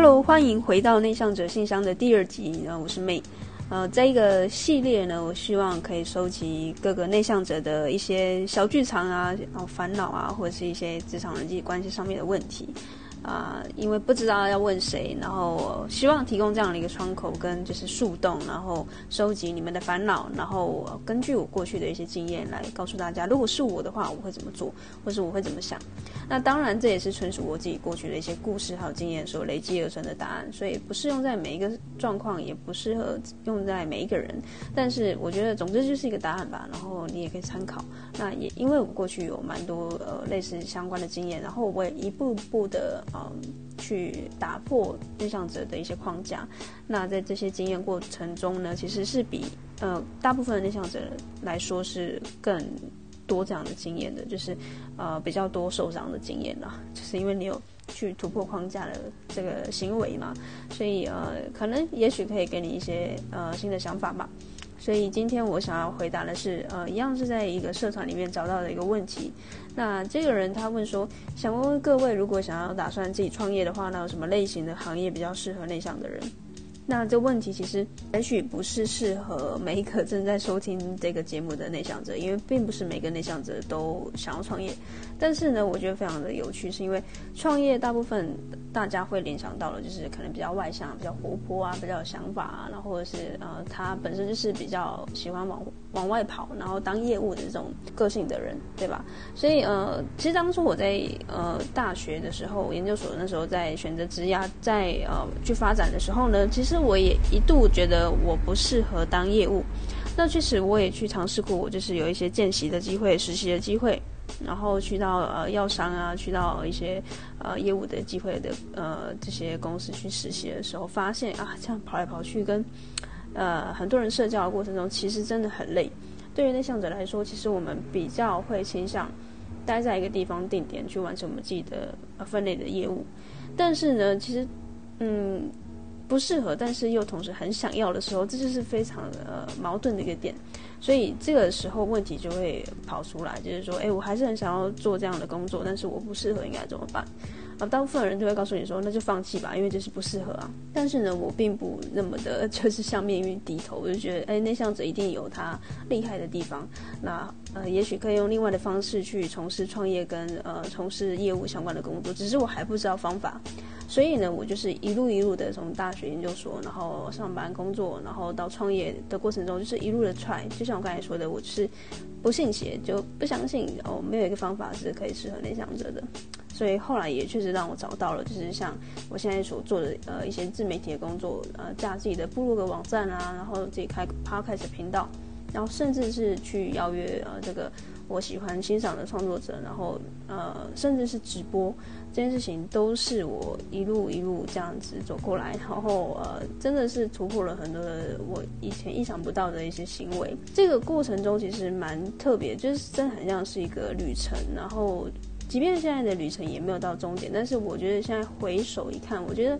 Hello，欢迎回到内向者信箱的第二集。然后我是妹。呃，在一个系列呢，我希望可以收集各个内向者的一些小剧场啊，然后烦恼啊，或者是一些职场人际关系上面的问题。啊、因为不知道要问谁，然后希望提供这样的一个窗口跟就是树洞，然后收集你们的烦恼，然后根据我过去的一些经验来告诉大家，如果是我的话，我会怎么做，或是我会怎么想。那当然，这也是纯属我自己过去的一些故事还有经验所累积而成的答案，所以不适用在每一个状况，也不适合用在每一个人。但是我觉得，总之就是一个答案吧，然后你也可以参考。那也因为我过去有蛮多呃类似相关的经验，然后我也一步步的。嗯，去打破内向者的一些框架。那在这些经验过程中呢，其实是比呃大部分的内向者来说是更多这样的经验的，就是呃比较多受伤的经验啦。就是因为你有去突破框架的这个行为嘛，所以呃可能也许可以给你一些呃新的想法吧。所以今天我想要回答的是，呃，一样是在一个社团里面找到的一个问题。那这个人他问说，想问问各位，如果想要打算自己创业的话，那有什么类型的行业比较适合内向的人？那这问题其实也许不是适合每一个正在收听这个节目的内向者，因为并不是每个内向者都想要创业。但是呢，我觉得非常的有趣，是因为创业大部分大家会联想到的就是可能比较外向、比较活泼啊、比较有想法啊，然后或者是呃，他本身就是比较喜欢往往外跑，然后当业务的这种个性的人，对吧？所以呃，其实当初我在呃大学的时候，研究所那时候在选择职涯在呃去发展的时候呢，其实。我也一度觉得我不适合当业务，那确实我也去尝试过，我就是有一些见习的机会、实习的机会，然后去到呃药商啊，去到一些呃业务的机会的呃这些公司去实习的时候，发现啊，这样跑来跑去跟呃很多人社交的过程中，其实真的很累。对于内向者来说，其实我们比较会倾向待在一个地方定点去完成我们自己的呃分类的业务，但是呢，其实嗯。不适合，但是又同时很想要的时候，这就是非常呃矛盾的一个点，所以这个时候问题就会跑出来，就是说，哎，我还是很想要做这样的工作，但是我不适合，应该怎么办？啊，大部分人都会告诉你说，那就放弃吧，因为这是不适合啊。但是呢，我并不那么的，就是向命运低头，我就觉得，哎，内向者一定有他厉害的地方。那呃，也许可以用另外的方式去从事创业跟呃从事业务相关的工作，只是我还不知道方法。所以呢，我就是一路一路的从大学研究所，然后上班工作，然后到创业的过程中，就是一路的 try。就像我刚才说的，我是不信邪，就不相信哦，没有一个方法是可以适合内向者的。所以后来也确实让我找到了，就是像我现在所做的呃一些自媒体的工作，呃架自己的部落格网站啊，然后自己开 podcast 频道，然后甚至是去邀约呃这个我喜欢欣赏的创作者，然后呃甚至是直播这件事情，都是我一路一路这样子走过来，然后呃真的是突破了很多的我以前意想不到的一些行为。这个过程中其实蛮特别，就是真的很像是一个旅程，然后。即便现在的旅程也没有到终点，但是我觉得现在回首一看，我觉得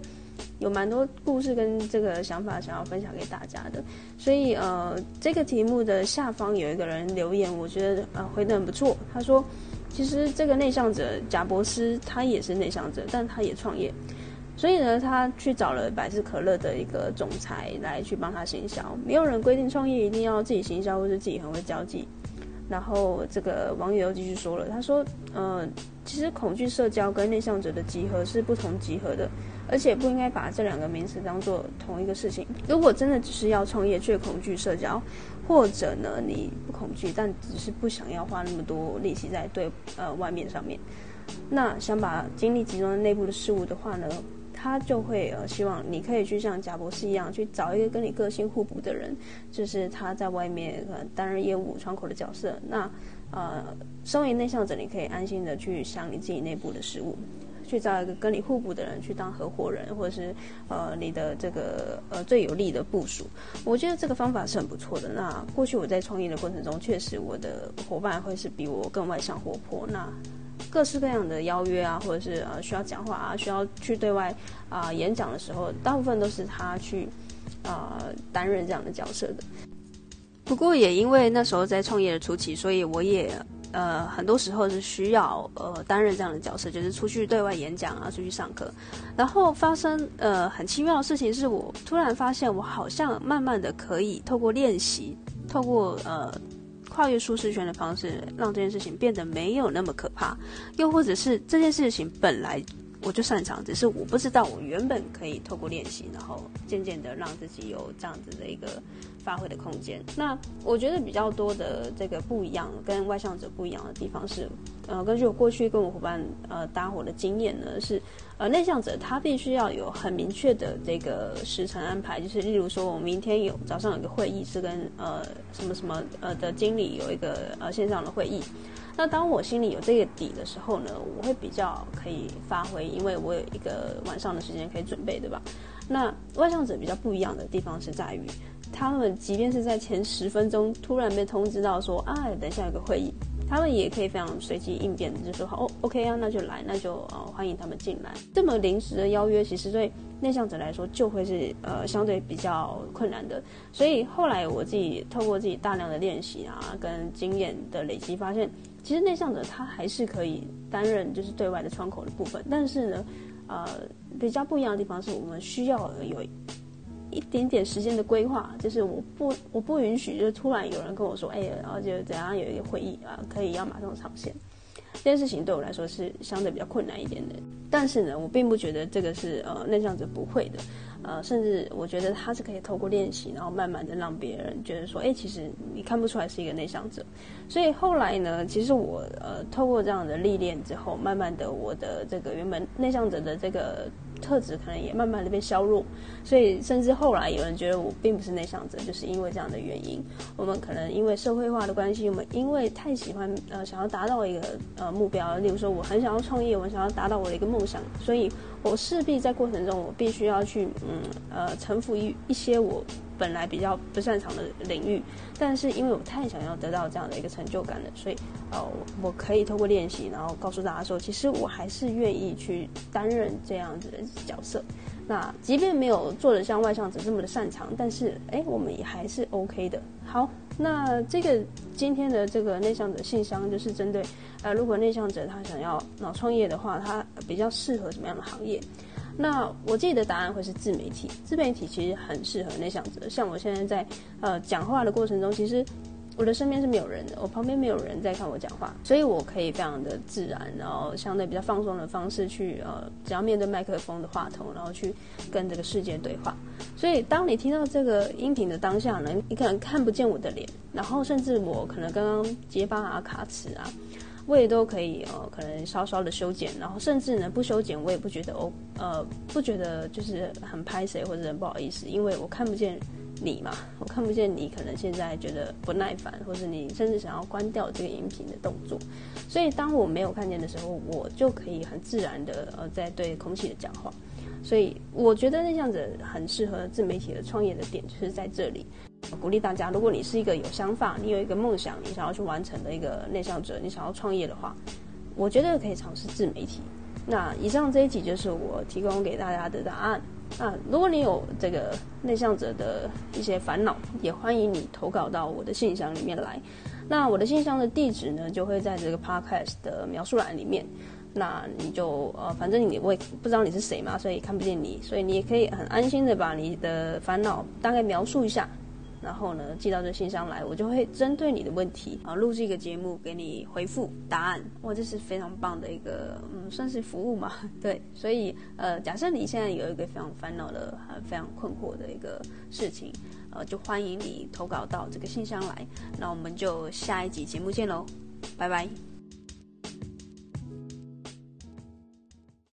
有蛮多故事跟这个想法想要分享给大家的。所以呃，这个题目的下方有一个人留言，我觉得呃回得很不错。他说，其实这个内向者贾伯斯他也是内向者，但他也创业，所以呢，他去找了百事可乐的一个总裁来去帮他行销。没有人规定创业一定要自己行销或者自己很会交际。然后这个网友又继续说了，他说：“呃，其实恐惧社交跟内向者的集合是不同集合的，而且不应该把这两个名词当做同一个事情。如果真的只是要创业却恐惧社交，或者呢你不恐惧，但只是不想要花那么多力气在对呃外面上面，那想把精力集中在内部的事物的话呢？”他就会呃希望你可以去像贾博士一样去找一个跟你个性互补的人，就是他在外面呃担任业务窗口的角色。那呃，身为内向者，你可以安心的去想你自己内部的事务，去找一个跟你互补的人去当合伙人，或者是呃你的这个呃最有力的部署。我觉得这个方法是很不错的。那过去我在创业的过程中，确实我的伙伴会是比我更外向活泼。那各式各样的邀约啊，或者是呃需要讲话啊，需要去对外啊、演讲的时候，大部分都是他去啊担任这样的角色的。不过也因为那时候在创业的初期，所以我也呃，很多时候是需要呃担任这样的角色，就是出去对外演讲啊，出去上课，然后发生呃很奇妙的事情，是我突然发现，我好像慢慢的可以透过练习，透过呃跨越舒适圈的方式，让这件事情变得没有那么可怕，又或者是这件事情本来。我就擅长，只是我不知道我原本可以透过练习，然后渐渐的让自己有这样子的一个发挥的空间。那我觉得比较多的这个不一样，跟外向者不一样的地方是，呃，根据我过去跟我伙伴呃搭伙的经验呢，是呃内向者他必须要有很明确的这个时程安排，就是例如说我明天有早上有个会议是跟呃什么什么呃的经理有一个呃线上的会议。那当我心里有这个底的时候呢，我会比较可以发挥，因为我有一个晚上的时间可以准备，对吧？那外向者比较不一样的地方是在于，他们即便是在前十分钟突然被通知到说，啊，等下有个会议，他们也可以非常随机应变，就说好，哦，OK 啊，那就来，那就呃欢迎他们进来。这么临时的邀约，其实对内向者来说就会是呃相对比较困难的。所以后来我自己透过自己大量的练习啊，跟经验的累积，发现。其实内向者他还是可以担任就是对外的窗口的部分，但是呢，呃，比较不一样的地方是我们需要有一点点时间的规划，就是我不我不允许就突然有人跟我说，哎，然后就怎样有一个会议啊，可以要马上上线，这件事情对我来说是相对比较困难一点的。但是呢，我并不觉得这个是呃内向者不会的。呃，甚至我觉得他是可以透过练习，然后慢慢的让别人觉得说，哎，其实你看不出来是一个内向者。所以后来呢，其实我呃透过这样的历练之后，慢慢的我的这个原本内向者的这个。特质可能也慢慢的被削弱，所以甚至后来有人觉得我并不是内向者，就是因为这样的原因。我们可能因为社会化的关系，我们因为太喜欢呃想要达到一个呃目标，例如说我很想要创业，我想要达到我的一个梦想，所以我势必在过程中我必须要去嗯呃臣服于一些我。本来比较不擅长的领域，但是因为我太想要得到这样的一个成就感了，所以呃，我可以透过练习，然后告诉大家说，其实我还是愿意去担任这样子的角色。那即便没有做的像外向者这么的擅长，但是哎，我们也还是 OK 的。好，那这个今天的这个内向者信箱就是针对呃，如果内向者他想要脑创业的话，他比较适合什么样的行业？那我自己的答案会是自媒体，自媒体其实很适合内向者。像我现在在呃讲话的过程中，其实我的身边是没有人的，我旁边没有人在看我讲话，所以我可以非常的自然，然后相对比较放松的方式去呃，只要面对麦克风的话筒，然后去跟这个世界对话。所以当你听到这个音频的当下呢，你可能看不见我的脸，然后甚至我可能刚刚结巴啊、卡词啊。我也都可以呃，可能稍稍的修剪，然后甚至呢不修剪，我也不觉得哦，呃，不觉得就是很拍谁或者很不好意思，因为我看不见你嘛，我看不见你可能现在觉得不耐烦，或者你甚至想要关掉这个音频的动作，所以当我没有看见的时候，我就可以很自然的呃在对空气的讲话，所以我觉得内向者很适合自媒体的创业的点就是在这里。鼓励大家，如果你是一个有想法，你有一个梦想，你想要去完成的一个内向者，你想要创业的话，我觉得可以尝试自媒体。那以上这一集就是我提供给大家的答案。那如果你有这个内向者的一些烦恼，也欢迎你投稿到我的信箱里面来。那我的信箱的地址呢，就会在这个 podcast 的描述栏里面。那你就呃，反正你我也不知道你是谁嘛，所以看不见你，所以你也可以很安心的把你的烦恼大概描述一下。然后呢，寄到这信箱来，我就会针对你的问题啊，录制一个节目给你回复答案。哇，这是非常棒的一个，嗯，算是服务嘛。对，所以呃，假设你现在有一个非常烦恼的、呃、非常困惑的一个事情，呃，就欢迎你投稿到这个信箱来。那我们就下一集节目见喽，拜拜。